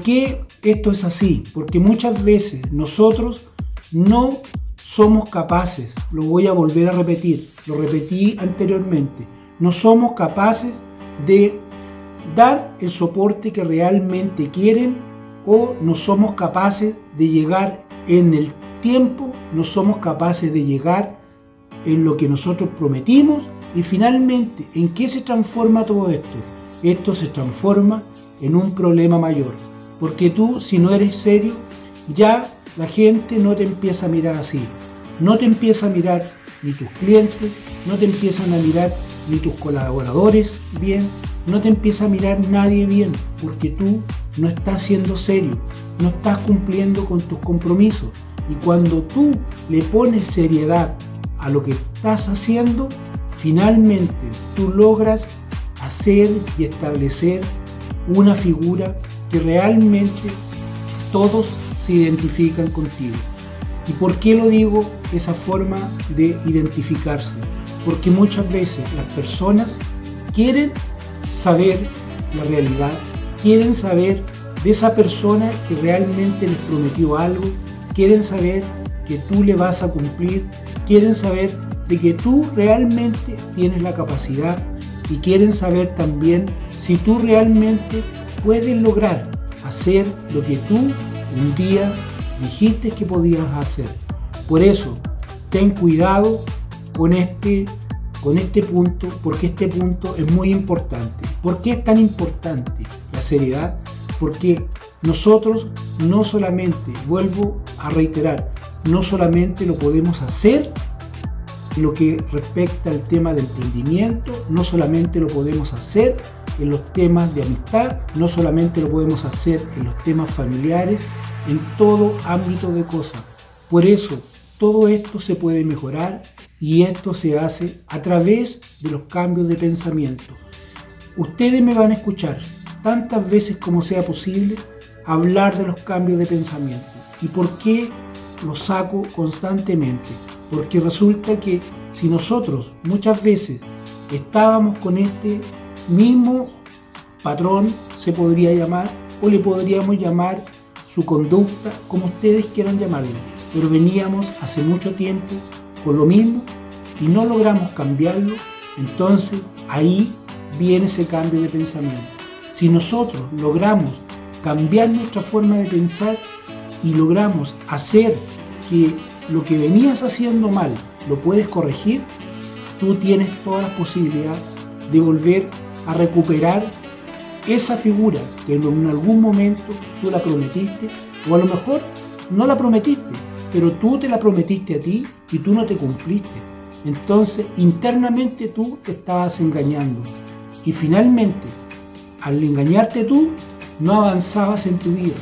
¿Por qué esto es así? Porque muchas veces nosotros no somos capaces, lo voy a volver a repetir, lo repetí anteriormente, no somos capaces de dar el soporte que realmente quieren o no somos capaces de llegar en el tiempo, no somos capaces de llegar en lo que nosotros prometimos y finalmente, ¿en qué se transforma todo esto? Esto se transforma en un problema mayor, porque tú si no eres serio, ya la gente no te empieza a mirar así, no te empieza a mirar ni tus clientes, no te empiezan a mirar ni tus colaboradores bien, no te empieza a mirar nadie bien, porque tú no estás siendo serio, no estás cumpliendo con tus compromisos. Y cuando tú le pones seriedad a lo que estás haciendo, finalmente tú logras hacer y establecer una figura que realmente todos se identifican contigo. ¿Y por qué lo digo esa forma de identificarse? Porque muchas veces las personas quieren saber la realidad, quieren saber de esa persona que realmente les prometió algo, quieren saber que tú le vas a cumplir, quieren saber de que tú realmente tienes la capacidad y quieren saber también si tú realmente puedes lograr hacer lo que tú un día dijiste que podías hacer. Por eso, ten cuidado con este, con este punto, porque este punto es muy importante. ¿Por qué es tan importante la seriedad? Porque nosotros no solamente, vuelvo a reiterar, no solamente lo podemos hacer lo que respecta al tema del emprendimiento, no solamente lo podemos hacer en los temas de amistad, no solamente lo podemos hacer en los temas familiares, en todo ámbito de cosas. Por eso, todo esto se puede mejorar y esto se hace a través de los cambios de pensamiento. Ustedes me van a escuchar tantas veces como sea posible hablar de los cambios de pensamiento. ¿Y por qué lo saco constantemente? Porque resulta que si nosotros muchas veces estábamos con este mismo patrón, se podría llamar, o le podríamos llamar su conducta, como ustedes quieran llamarlo, pero veníamos hace mucho tiempo con lo mismo y no logramos cambiarlo, entonces ahí viene ese cambio de pensamiento. Si nosotros logramos cambiar nuestra forma de pensar y logramos hacer que lo que venías haciendo mal lo puedes corregir, tú tienes toda la posibilidad de volver a recuperar esa figura que en algún momento tú la prometiste, o a lo mejor no la prometiste, pero tú te la prometiste a ti y tú no te cumpliste. Entonces, internamente tú te estabas engañando. Y finalmente, al engañarte tú, no avanzabas en tu vida,